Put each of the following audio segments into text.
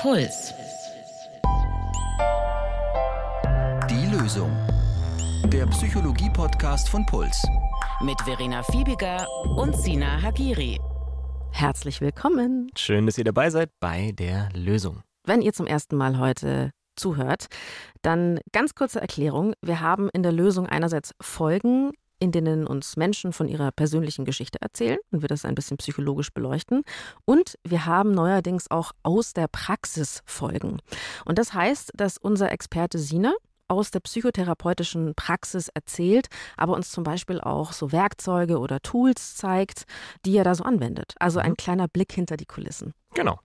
Puls. Die Lösung. Der Psychologie-Podcast von Puls. Mit Verena Fiebiger und Sina Hagiri. Herzlich willkommen. Schön, dass ihr dabei seid bei der Lösung. Wenn ihr zum ersten Mal heute zuhört, dann ganz kurze Erklärung. Wir haben in der Lösung einerseits Folgen, in denen uns Menschen von ihrer persönlichen Geschichte erzählen und wir das ein bisschen psychologisch beleuchten. Und wir haben neuerdings auch aus der Praxis Folgen. Und das heißt, dass unser Experte Sina aus der psychotherapeutischen Praxis erzählt, aber uns zum Beispiel auch so Werkzeuge oder Tools zeigt, die er da so anwendet. Also ein kleiner Blick hinter die Kulissen. Genau.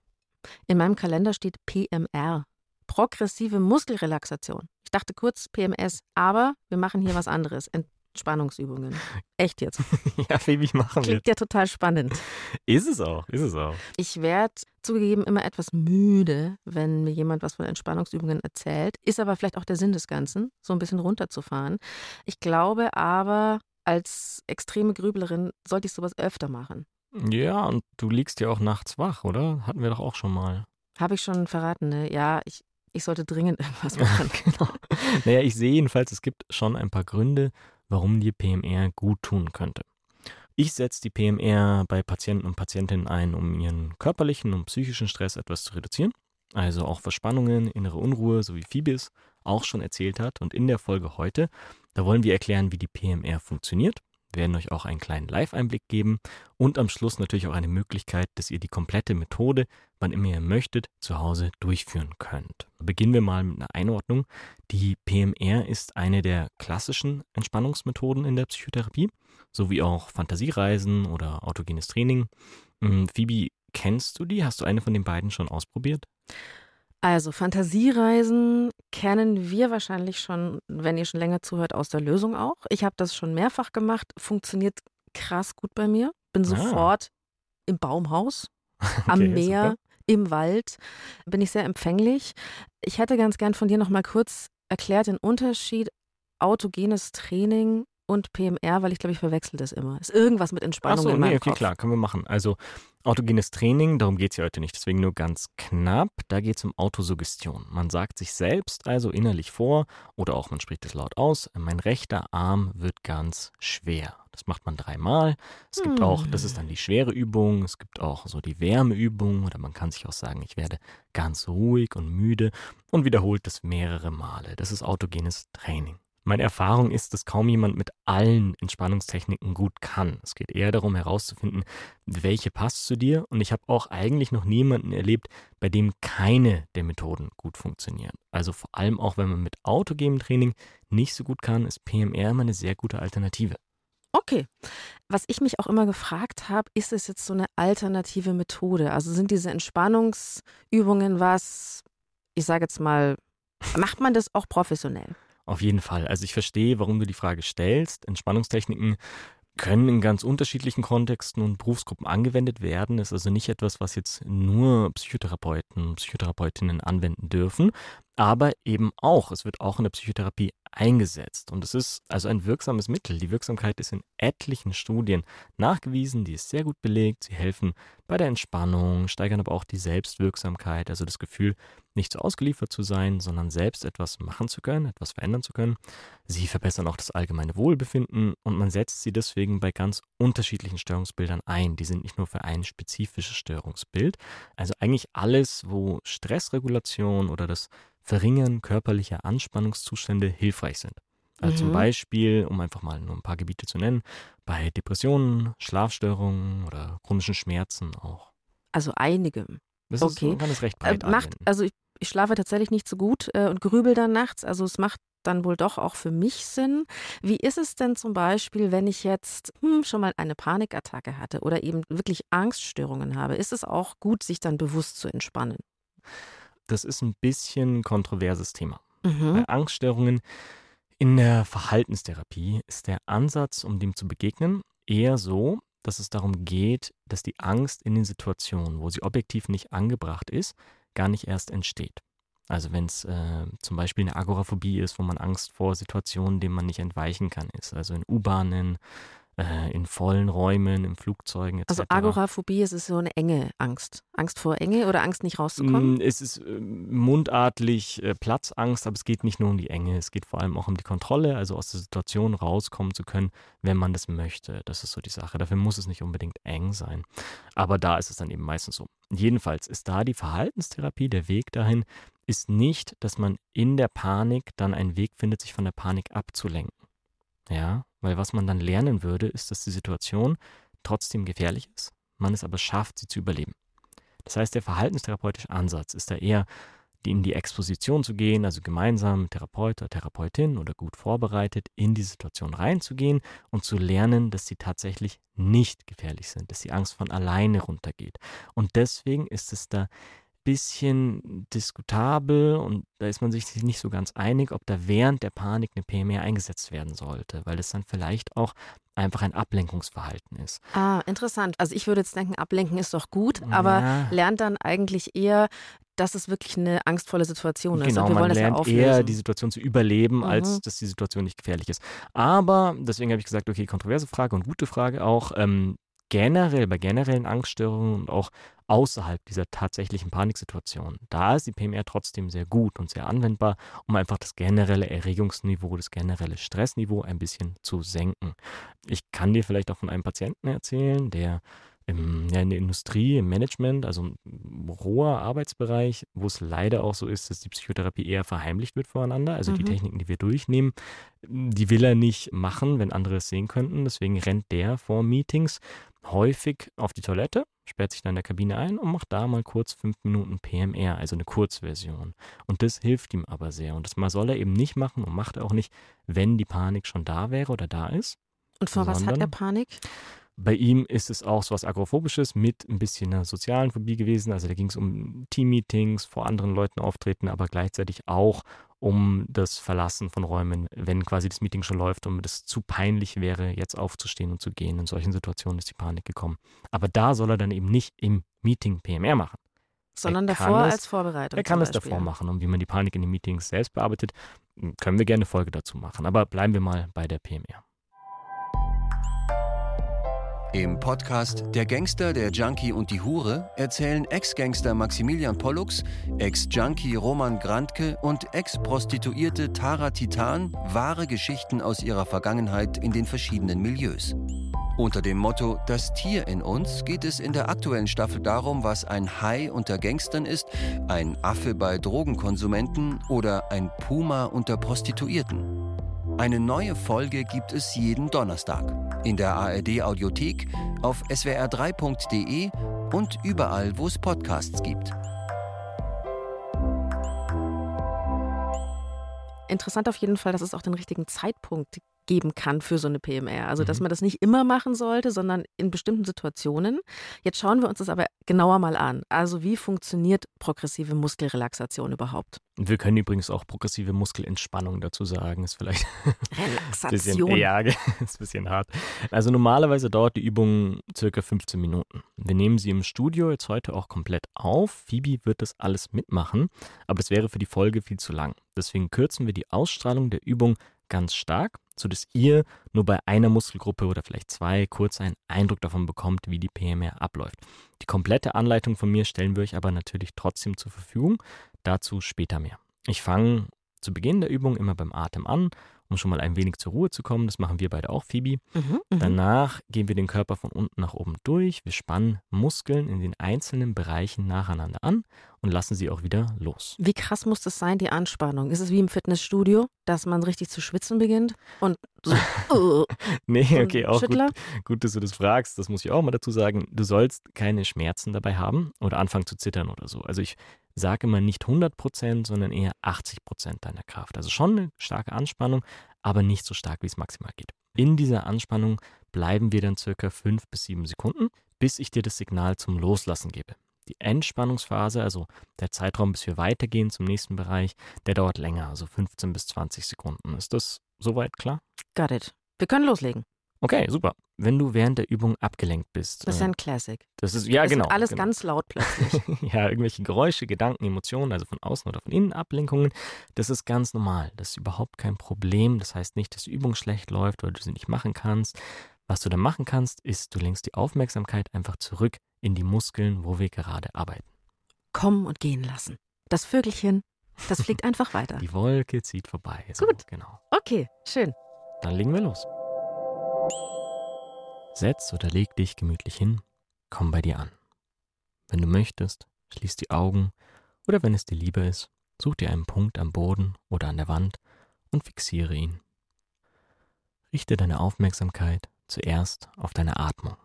In meinem Kalender steht PMR. Progressive Muskelrelaxation. Ich dachte kurz PMS, aber wir machen hier was anderes. Entspannungsübungen. Echt jetzt. ja, Phoebe, machen wir. Klingt ja total spannend. Ist es auch, ist es auch. Ich werde zugegeben immer etwas müde, wenn mir jemand was von Entspannungsübungen erzählt. Ist aber vielleicht auch der Sinn des Ganzen, so ein bisschen runterzufahren. Ich glaube aber, als extreme Grüblerin sollte ich sowas öfter machen. Ja, und du liegst ja auch nachts wach, oder? Hatten wir doch auch schon mal. Habe ich schon verraten, ne? Ja, ich, ich sollte dringend irgendwas machen. genau. Naja, ich sehe jedenfalls, es gibt schon ein paar Gründe, warum dir PMR gut tun könnte. Ich setze die PMR bei Patienten und Patientinnen ein, um ihren körperlichen und psychischen Stress etwas zu reduzieren. Also auch Verspannungen, innere Unruhe, so wie Phoebes auch schon erzählt hat. Und in der Folge heute, da wollen wir erklären, wie die PMR funktioniert wir werden euch auch einen kleinen Live-Einblick geben und am Schluss natürlich auch eine Möglichkeit, dass ihr die komplette Methode, wann immer ihr möchtet, zu Hause durchführen könnt. Beginnen wir mal mit einer Einordnung. Die PMR ist eine der klassischen Entspannungsmethoden in der Psychotherapie, sowie auch Fantasiereisen oder autogenes Training. Hm, Phoebe, kennst du die? Hast du eine von den beiden schon ausprobiert? Also Fantasiereisen kennen wir wahrscheinlich schon, wenn ihr schon länger zuhört, aus der Lösung auch. Ich habe das schon mehrfach gemacht, funktioniert krass gut bei mir. Bin ah. sofort im Baumhaus, am okay, Meer. Im Wald, bin ich sehr empfänglich. Ich hätte ganz gern von dir noch mal kurz erklärt den Unterschied autogenes Training und PMR, weil ich glaube, ich verwechsel das immer. Ist irgendwas mit Entspannung Ach so, in meinem nee, okay, Kopf. klar, können wir machen. Also autogenes Training, darum geht es ja heute nicht, deswegen nur ganz knapp. Da geht es um Autosuggestion. Man sagt sich selbst also innerlich vor oder auch man spricht es laut aus, mein rechter Arm wird ganz schwer. Das macht man dreimal. Es gibt auch, das ist dann die schwere Übung, es gibt auch so die Wärmeübung oder man kann sich auch sagen, ich werde ganz ruhig und müde und wiederholt das mehrere Male. Das ist autogenes Training. Meine Erfahrung ist, dass kaum jemand mit allen Entspannungstechniken gut kann. Es geht eher darum herauszufinden, welche passt zu dir. Und ich habe auch eigentlich noch niemanden erlebt, bei dem keine der Methoden gut funktionieren. Also vor allem auch, wenn man mit autogenem Training nicht so gut kann, ist PMR immer eine sehr gute Alternative. Okay. Was ich mich auch immer gefragt habe, ist es jetzt so eine alternative Methode? Also sind diese Entspannungsübungen was, ich sage jetzt mal, macht man das auch professionell? Auf jeden Fall. Also ich verstehe, warum du die Frage stellst. Entspannungstechniken können in ganz unterschiedlichen Kontexten und Berufsgruppen angewendet werden. Ist also nicht etwas, was jetzt nur Psychotherapeuten, Psychotherapeutinnen anwenden dürfen, aber eben auch, es wird auch in der Psychotherapie eingesetzt. Und es ist also ein wirksames Mittel. Die Wirksamkeit ist in etlichen Studien nachgewiesen, die ist sehr gut belegt. Sie helfen bei der Entspannung, steigern aber auch die Selbstwirksamkeit, also das Gefühl, nicht so ausgeliefert zu sein, sondern selbst etwas machen zu können, etwas verändern zu können. Sie verbessern auch das allgemeine Wohlbefinden und man setzt sie deswegen bei ganz unterschiedlichen Störungsbildern ein. Die sind nicht nur für ein spezifisches Störungsbild. Also eigentlich alles, wo Stressregulation oder das Verringern körperlicher Anspannungszustände hilfreich sind. Also mhm. zum Beispiel, um einfach mal nur ein paar Gebiete zu nennen, bei Depressionen, Schlafstörungen oder chronischen Schmerzen auch. Also einige. Das okay. ist, man kann es recht breit äh, macht, Also ich, ich, schlafe tatsächlich nicht so gut äh, und grübel dann nachts. Also es macht dann wohl doch auch für mich Sinn. Wie ist es denn zum Beispiel, wenn ich jetzt hm, schon mal eine Panikattacke hatte oder eben wirklich Angststörungen habe? Ist es auch gut, sich dann bewusst zu entspannen? Das ist ein bisschen ein kontroverses Thema. Mhm. Bei Angststörungen in der Verhaltenstherapie ist der Ansatz, um dem zu begegnen, eher so, dass es darum geht, dass die Angst in den Situationen, wo sie objektiv nicht angebracht ist, gar nicht erst entsteht. Also wenn es äh, zum Beispiel eine Agoraphobie ist, wo man Angst vor Situationen, denen man nicht entweichen kann, ist. Also in U-Bahnen, äh, in vollen Räumen, in Flugzeugen etc. Also Agoraphobie, es ist so eine enge Angst. Angst vor Enge oder Angst nicht rauszukommen? Mm, Es ist äh, mundartlich äh, Platzangst, aber es geht nicht nur um die Enge, es geht vor allem auch um die Kontrolle, also aus der Situation rauskommen zu können, wenn man das möchte. Das ist so die Sache. Dafür muss es nicht unbedingt eng sein. Aber da ist es dann eben meistens so. Jedenfalls ist da die Verhaltenstherapie, der Weg dahin, ist nicht, dass man in der Panik dann einen Weg findet, sich von der Panik abzulenken. Ja, weil was man dann lernen würde, ist, dass die Situation trotzdem gefährlich ist, man es aber schafft, sie zu überleben. Das heißt, der verhaltenstherapeutische Ansatz ist da eher, in die Exposition zu gehen, also gemeinsam mit Therapeut oder Therapeutin oder gut vorbereitet in die Situation reinzugehen und zu lernen, dass sie tatsächlich nicht gefährlich sind, dass die Angst von alleine runtergeht. Und deswegen ist es da bisschen diskutabel und da ist man sich nicht so ganz einig, ob da während der Panik eine PMR eingesetzt werden sollte, weil es dann vielleicht auch einfach ein Ablenkungsverhalten ist. Ah, interessant. Also ich würde jetzt denken, ablenken ist doch gut, aber Ja. lernt dann eigentlich eher, dass es wirklich eine angstvolle Situation ist. Genau, und wir man wollen das ja lernt auflösen. eher die Situation zu überleben, Mhm. als dass die Situation nicht gefährlich ist. Aber deswegen habe ich gesagt, okay, kontroverse Frage und gute Frage auch. Ähm, generell, bei generellen Angststörungen und auch außerhalb dieser tatsächlichen Paniksituation, da ist die PMR trotzdem sehr gut und sehr anwendbar, um einfach das generelle Erregungsniveau, das generelle Stressniveau ein bisschen zu senken. Ich kann dir vielleicht auch von einem Patienten erzählen, der im, ja, in der Industrie, im Management, also ein roher Arbeitsbereich, wo es leider auch so ist, dass die Psychotherapie eher verheimlicht wird voreinander. Also die Mhm. Techniken, die wir durchnehmen, die will er nicht machen, wenn andere es sehen könnten. Deswegen rennt der vor Meetings häufig auf die Toilette, sperrt sich dann in der Kabine ein und macht da mal kurz fünf Minuten PMR, also eine Kurzversion. Und das hilft ihm aber sehr. Und das mal soll er eben nicht machen und macht er auch nicht, wenn die Panik schon da wäre oder da ist. und vor was hat er Panik? Bei ihm ist es auch so was Agoraphobisches mit ein bisschen einer sozialen Phobie gewesen. Also da ging es um Teammeetings, vor anderen Leuten auftreten, aber gleichzeitig auch um das Verlassen von Räumen, wenn quasi das Meeting schon läuft und es zu peinlich wäre, jetzt aufzustehen und zu gehen. In solchen Situationen ist die Panik gekommen. Aber da soll er dann eben nicht im Meeting PMR machen. Sondern davor es- als Vorbereitung. Er kann es davor machen. Und wie man die Panik in den Meetings selbst bearbeitet, können wir gerne eine Folge dazu machen. Aber bleiben wir mal bei der PMR. Im Podcast Der Gangster, der Junkie und die Hure erzählen Ex-Gangster Maximilian Pollux, Ex-Junkie Roman Grantke und Ex-Prostituierte Tara Titan wahre Geschichten aus ihrer Vergangenheit in den verschiedenen Milieus. Unter dem Motto Das Tier in uns geht es in der aktuellen Staffel darum, was ein Hai unter Gangstern ist, ein Affe bei Drogenkonsumenten oder ein Puma unter Prostituierten. Eine neue Folge gibt es jeden Donnerstag in der ARD Audiothek, auf swr3.de und überall, wo es Podcasts gibt. Interessant auf jeden Fall, dass es auch den richtigen Zeitpunkt geben kann für so eine PMR. Also, dass Mhm. man das nicht immer machen sollte, sondern in bestimmten Situationen. Jetzt schauen wir uns das aber genauer mal an. Also, wie funktioniert progressive Muskelrelaxation überhaupt? Wir können übrigens auch progressive Muskelentspannung dazu sagen. Ist vielleicht Bisschen, Relaxation. ja, ist ein bisschen hart. Also normalerweise dauert die Übung circa 15 Minuten. Wir nehmen sie im Studio jetzt heute auch komplett auf. Phoebe wird das alles mitmachen, aber es wäre für die Folge viel zu lang. Deswegen kürzen wir die Ausstrahlung der Übung ganz stark, sodass ihr nur bei einer Muskelgruppe oder vielleicht zwei kurz einen Eindruck davon bekommt, wie die PMR abläuft. Die komplette Anleitung von mir stellen wir euch aber natürlich trotzdem zur Verfügung. Dazu später mehr. Ich fange zu Beginn der Übung immer beim Atem an, um schon mal ein wenig zur Ruhe zu kommen. Das machen wir beide auch, Phoebe. Mhm, mhm. Danach gehen wir den Körper von unten nach oben durch. Wir spannen Muskeln in den einzelnen Bereichen nacheinander an und lassen sie auch wieder los. Wie krass muss das sein, die Anspannung? Ist es wie im Fitnessstudio, dass man richtig zu schwitzen beginnt und so, uh, Nee, okay, auch gut, Schüttler? gut, dass du das fragst. Das muss ich auch mal dazu sagen. Du sollst keine Schmerzen dabei haben oder anfangen zu zittern oder so. Also ich sage immer nicht 100 Prozent, sondern eher 80 Prozent deiner Kraft. Also schon eine starke Anspannung, aber nicht so stark, wie es maximal geht. In dieser Anspannung bleiben wir dann circa fünf bis sieben Sekunden, bis ich dir das Signal zum Loslassen gebe. Die Entspannungsphase, also der Zeitraum, bis wir weitergehen zum nächsten Bereich, der dauert länger, also 15 bis 20 Sekunden. Ist das soweit klar? Got it. Wir können loslegen. Okay, super. Wenn du während der Übung abgelenkt bist. Das ist äh, ein Classic. das ist ja das genau. wird alles genau. ganz laut plötzlich. ja, irgendwelche Geräusche, Gedanken, Emotionen, also von außen oder von innen Ablenkungen, das ist ganz normal. Das ist überhaupt kein Problem. Das heißt nicht, dass die Übung schlecht läuft oder du sie nicht machen kannst. Was du dann machen kannst, ist, du lenkst die Aufmerksamkeit einfach zurück in die Muskeln, wo wir gerade arbeiten. Kommen und gehen lassen. Das Vögelchen, das fliegt einfach weiter. Die Wolke zieht vorbei. So, Gut. Genau. Okay, schön. Dann legen wir los. Setz oder leg dich gemütlich hin, komm bei dir an. Wenn du möchtest, schließ die Augen oder wenn es dir lieber ist, such dir einen Punkt am Boden oder an der Wand und fixiere ihn. Richte deine Aufmerksamkeit zuerst auf deine Atmung.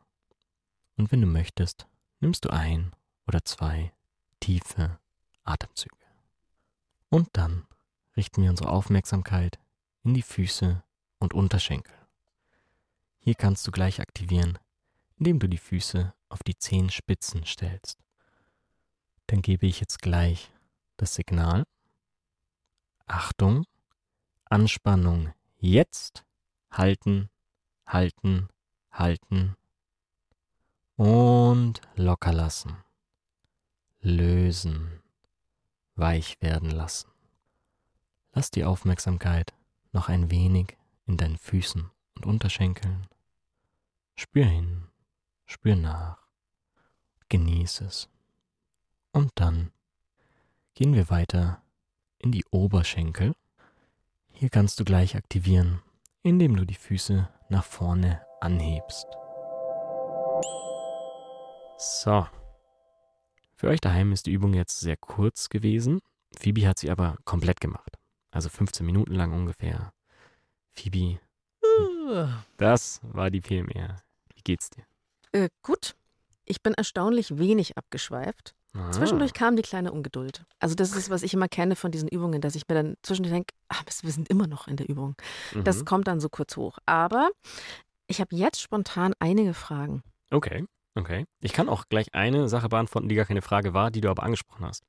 Und wenn du möchtest, nimmst du ein oder zwei tiefe Atemzüge. Und dann richten wir unsere Aufmerksamkeit in die Füße und Unterschenkel. Hier kannst du gleich aktivieren, indem du die Füße auf die Zehenspitzen stellst. Dann gebe ich jetzt gleich das Signal. Achtung, Anspannung jetzt, halten, halten, halten und locker lassen, lösen, weich werden lassen. Lass die Aufmerksamkeit noch ein wenig in deinen Füßen und Unterschenkeln. Spür hin, spür nach, genieße es. Und dann gehen wir weiter in die Oberschenkel. Hier kannst du gleich aktivieren, indem du die Füße nach vorne anhebst. So. Für euch daheim ist die Übung jetzt sehr kurz gewesen. Phoebe hat sie aber komplett gemacht. Also 15 Minuten lang ungefähr. Phoebe, das war die PMR. Wie geht's dir? Äh, gut. Ich bin erstaunlich wenig abgeschweift. Ah. Zwischendurch kam die kleine Ungeduld. Also das ist, was ich immer kenne von diesen Übungen, dass ich mir dann zwischendurch denke, ach, Mist, wir sind immer noch in der Übung. Das Mhm. kommt dann so kurz hoch. Aber ich habe jetzt spontan einige Fragen. Okay, okay. Ich kann auch gleich eine Sache beantworten, die gar keine Frage war, die du aber angesprochen hast.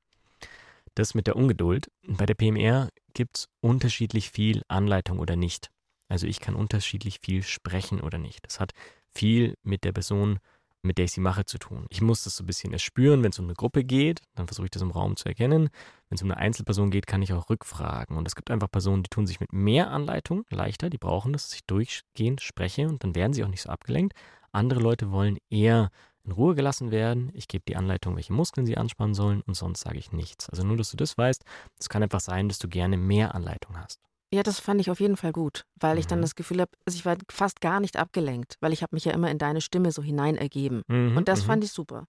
Das mit der Ungeduld. Bei der PMR gibt es unterschiedlich viel Anleitung oder nicht. Also ich kann unterschiedlich viel sprechen oder nicht. Das hat viel mit der Person, mit der ich sie mache, zu tun. Ich muss das so ein bisschen erspüren, wenn es um eine Gruppe geht, dann versuche ich das im Raum zu erkennen. Wenn es um eine Einzelperson geht, kann ich auch rückfragen. Und es gibt einfach Personen, die tun sich mit mehr Anleitung leichter, die brauchen das, dass ich durchgehend spreche und dann werden sie auch nicht so abgelenkt. Andere Leute wollen eher in Ruhe gelassen werden. Ich gebe die Anleitung, welche Muskeln sie anspannen sollen und sonst sage ich nichts. Also nur, dass du das weißt. Es kann einfach sein, dass du gerne mehr Anleitung hast. Ja, das fand ich auf jeden Fall gut, weil ich dann Mhm. das Gefühl habe, also ich war fast gar nicht abgelenkt, weil ich habe mich ja immer in deine Stimme so hinein ergeben. Mhm, Und das mhm. fand ich super.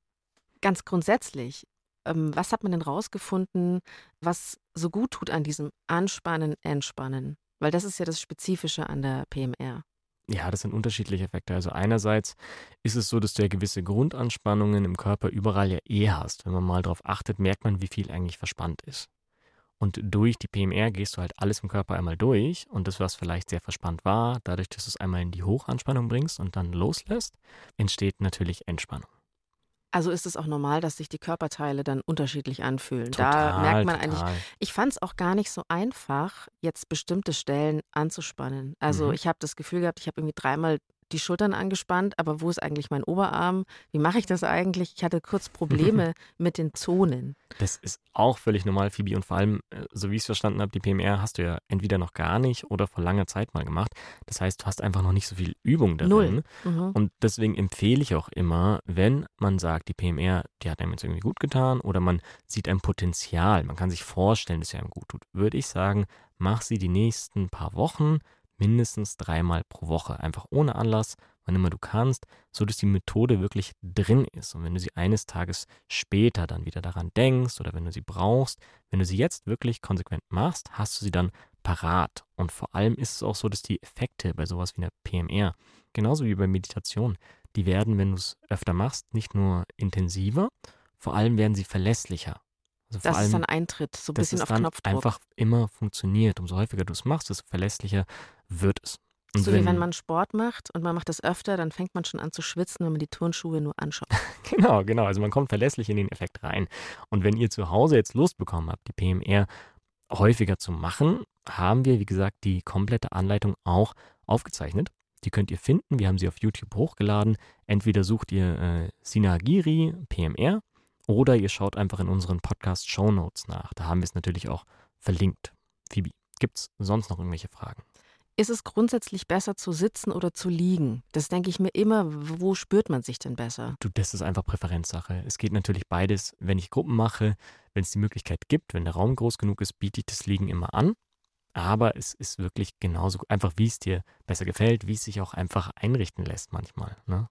Ganz grundsätzlich, ähm, was hat man denn rausgefunden, was so gut tut an diesem Anspannen, Entspannen? Weil das ist ja das Spezifische an der PMR. Ja, das sind unterschiedliche Effekte. Also einerseits ist es so, dass du ja gewisse Grundanspannungen im Körper überall ja eh hast. Wenn man mal darauf achtet, merkt man, wie viel eigentlich verspannt ist. Und durch die PMR gehst du halt alles im Körper einmal durch und das, was vielleicht sehr verspannt war, dadurch, dass du es einmal in die Hochanspannung bringst und dann loslässt, entsteht natürlich Entspannung. Also ist es auch normal, dass sich die Körperteile dann unterschiedlich anfühlen. da Total, merkt man eigentlich, total. ich fand es auch gar nicht so einfach, jetzt bestimmte Stellen anzuspannen. Also Mhm. ich habe das Gefühl gehabt, ich habe irgendwie dreimal die Schultern angespannt, aber wo ist eigentlich mein Oberarm? Wie mache ich das eigentlich? Ich hatte kurz Probleme mit den Zonen. Das ist auch völlig normal, Phoebe. Und vor allem, äh, so wie ich es verstanden habe, die PMR hast du ja entweder noch gar nicht oder vor langer Zeit mal gemacht. Das heißt, du hast einfach noch nicht so viel Übung darin. Null. Mhm. Und deswegen empfehle ich auch immer, wenn man sagt, die PMR, die hat einem jetzt irgendwie gut getan oder man sieht ein Potenzial, man kann sich vorstellen, dass sie einem gut tut, würde ich sagen, mach sie die nächsten paar Wochen mindestens dreimal pro Woche. Einfach ohne Anlass, wann immer du kannst, so dass die Methode wirklich drin ist. Und wenn du sie eines Tages später dann wieder daran denkst oder wenn du sie brauchst, wenn du sie jetzt wirklich konsequent machst, hast du sie dann parat. Und vor allem ist es auch so, dass die Effekte bei sowas wie einer PMR, genauso wie bei Meditation, die werden, wenn du es öfter machst, nicht nur intensiver, vor allem werden sie verlässlicher. Also vor Das allem, ist dann Eintritt, so ein bisschen auf Knopfdruck. einfach immer funktioniert. Umso häufiger du es machst, desto verlässlicher wird es. Und so wie wenn man Sport macht und man macht das öfter, dann fängt man schon an zu schwitzen, wenn man die Turnschuhe nur anschaut. Genau, genau. Also man kommt verlässlich in den Effekt rein. Und wenn ihr zu Hause jetzt Lust bekommen habt, die PMR häufiger zu machen, haben wir, wie gesagt, die komplette Anleitung auch aufgezeichnet. Die könnt ihr finden. Wir haben sie auf YouTube hochgeladen. Entweder sucht ihr äh, Sinagiri PMR oder ihr schaut einfach in unseren Podcast Show Notes nach. Da haben wir es natürlich auch verlinkt. Phoebe, gibt es sonst noch irgendwelche Fragen? Ist es grundsätzlich besser zu sitzen oder zu liegen? Das denke ich mir immer. Wo spürt man sich denn besser? Du, das ist einfach Präferenzsache. Es geht natürlich beides. Wenn ich Gruppen mache, wenn es die Möglichkeit gibt, wenn der Raum groß genug ist, biete ich das Liegen immer an. Aber es ist wirklich genauso einfach, wie es dir besser gefällt, wie es sich auch einfach einrichten lässt manchmal. Ne?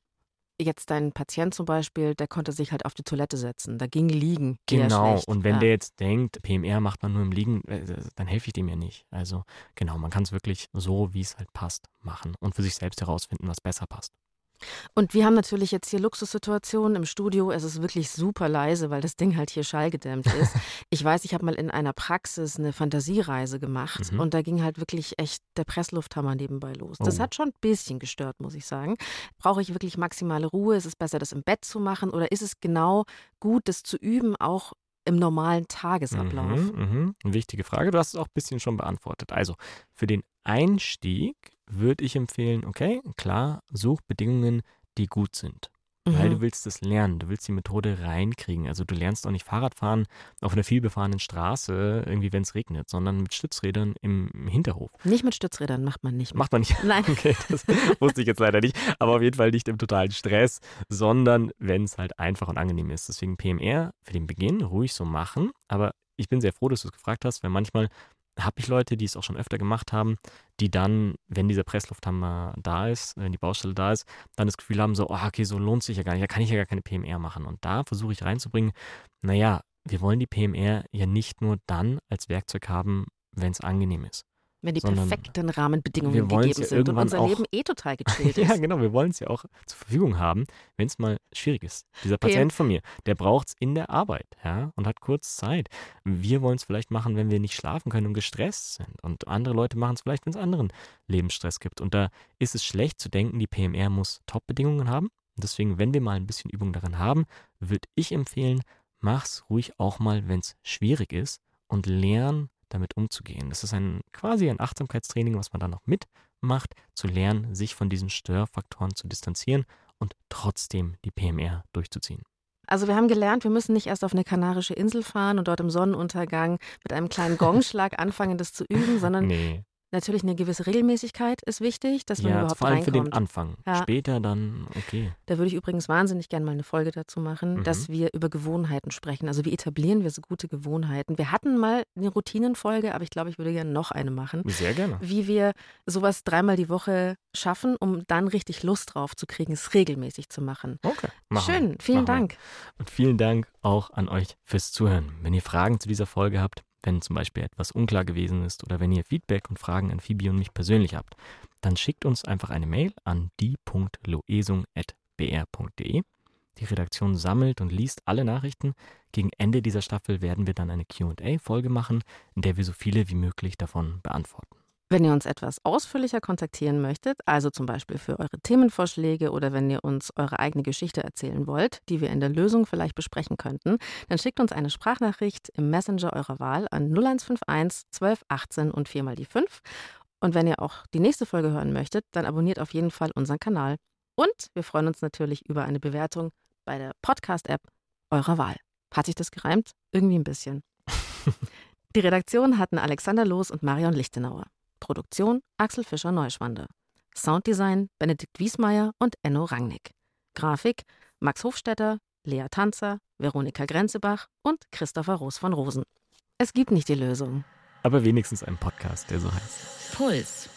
Jetzt dein Patient zum Beispiel, der konnte sich halt auf die Toilette setzen. Da ging Liegen. Genau. Und wenn ja. der jetzt denkt, PMR macht man nur im Liegen, äh, dann helfe ich dem ja nicht. Also genau, man kann es wirklich so, wie es halt passt, machen und für sich selbst herausfinden, was besser passt. Und wir haben natürlich jetzt hier Luxussituationen im Studio. Es ist wirklich super leise, weil das Ding halt hier schallgedämmt ist. ich weiß, ich habe mal in einer Praxis eine Fantasiereise gemacht mhm. und da ging halt wirklich echt der Presslufthammer nebenbei los. Das oh. hat schon ein bisschen gestört, muss ich sagen. Brauche ich wirklich maximale Ruhe? Ist es besser, das im Bett zu machen oder ist es genau gut, das zu üben, auch im normalen Tagesablauf? Mhm, mh. Wichtige Frage. Du hast es auch ein bisschen schon beantwortet. Also für den Einstieg würde ich empfehlen, okay, klar, such Bedingungen, die gut sind. Mhm. Weil du willst es lernen, du willst die Methode reinkriegen. Also du lernst auch nicht Fahrradfahren auf einer vielbefahrenen Straße, irgendwie wenn es regnet, sondern mit Stützrädern im Hinterhof. Nicht mit Stützrädern, macht man nicht. Macht man nicht? Nein. Okay, das wusste ich jetzt leider nicht. Aber auf jeden Fall nicht im totalen Stress, sondern wenn es halt einfach und angenehm ist. Deswegen PMR für den Beginn ruhig so machen. Aber ich bin sehr froh, dass du es gefragt hast, weil manchmal habe ich Leute, die es auch schon öfter gemacht haben, die dann, wenn dieser Presslufthammer da ist, wenn die Baustelle da ist, dann das Gefühl haben, so, oh, okay, so lohnt sich ja gar nicht, da kann ich ja gar keine PMR machen. Und da versuche ich reinzubringen, naja, wir wollen die PMR ja nicht nur dann als Werkzeug haben, wenn es angenehm ist. Wenn die perfekten Rahmenbedingungen gegeben sind und unser auch, Leben eh total gechillt ist. ja, genau, wir wollen es ja auch zur Verfügung haben, wenn es mal schwierig ist. Dieser Patient von mir, der braucht es in der Arbeit, ja, und hat kurz Zeit. Wir wollen es vielleicht machen, wenn wir nicht schlafen können und gestresst sind. Und andere Leute machen es vielleicht, wenn es anderen Lebensstress gibt. Und da ist es schlecht zu denken, die PMR muss Top-Bedingungen haben. Und deswegen, wenn wir mal ein bisschen Übung darin haben, würde ich empfehlen, mach's ruhig auch mal, wenn es schwierig ist und lern damit umzugehen. Das ist ein quasi ein Achtsamkeitstraining, was man dann noch mitmacht, zu lernen, sich von diesen Störfaktoren zu distanzieren und trotzdem die PMR durchzuziehen. Also wir haben gelernt, wir müssen nicht erst auf eine kanarische Insel fahren und dort im Sonnenuntergang mit einem kleinen Gongschlag anfangen, das zu üben, sondern nee. Natürlich eine gewisse Regelmäßigkeit ist wichtig, dass man ja, überhaupt vor allem reinkommt. für den Anfang. Ja. Später dann, okay. Da würde ich übrigens wahnsinnig gerne mal eine Folge dazu machen, mhm. dass wir über Gewohnheiten sprechen. Also wie etablieren wir so gute Gewohnheiten? Wir hatten mal eine Routinenfolge, aber ich glaube, ich würde gerne noch eine machen. Sehr gerne. Wie wir sowas dreimal die Woche schaffen, um dann richtig Lust drauf zu kriegen, es regelmäßig zu machen. Okay. Machen Schön, vielen machen Dank. Wir. Und vielen Dank auch an euch fürs Zuhören. Wenn ihr Fragen zu dieser Folge habt, wenn zum Beispiel etwas unklar gewesen ist oder wenn ihr Feedback und Fragen an Phoebe und mich persönlich habt, dann schickt uns einfach eine Mail an die.loesung.br.de. Die Redaktion sammelt und liest alle Nachrichten. Gegen Ende dieser Staffel werden wir dann eine QA-Folge machen, in der wir so viele wie möglich davon beantworten. Wenn ihr uns etwas ausführlicher kontaktieren möchtet, also zum Beispiel für eure Themenvorschläge oder wenn ihr uns eure eigene Geschichte erzählen wollt, die wir in der Lösung vielleicht besprechen könnten, dann schickt uns eine Sprachnachricht im Messenger eurer Wahl an 0151 12 18 und 4 mal die 5. Und wenn ihr auch die nächste Folge hören möchtet, dann abonniert auf jeden Fall unseren Kanal. Und wir freuen uns natürlich über eine Bewertung bei der Podcast-App eurer Wahl. Hat sich das gereimt? Irgendwie ein bisschen. die Redaktion hatten Alexander Loos und Marion Lichtenauer. Produktion Axel Fischer-Neuschwander. Sounddesign Benedikt Wiesmeier und Enno Rangnick. Grafik Max Hofstetter, Lea Tanzer, Veronika Grenzebach und Christopher Roos von Rosen. Es gibt nicht die Lösung. Aber wenigstens einen Podcast, der so heißt. Puls.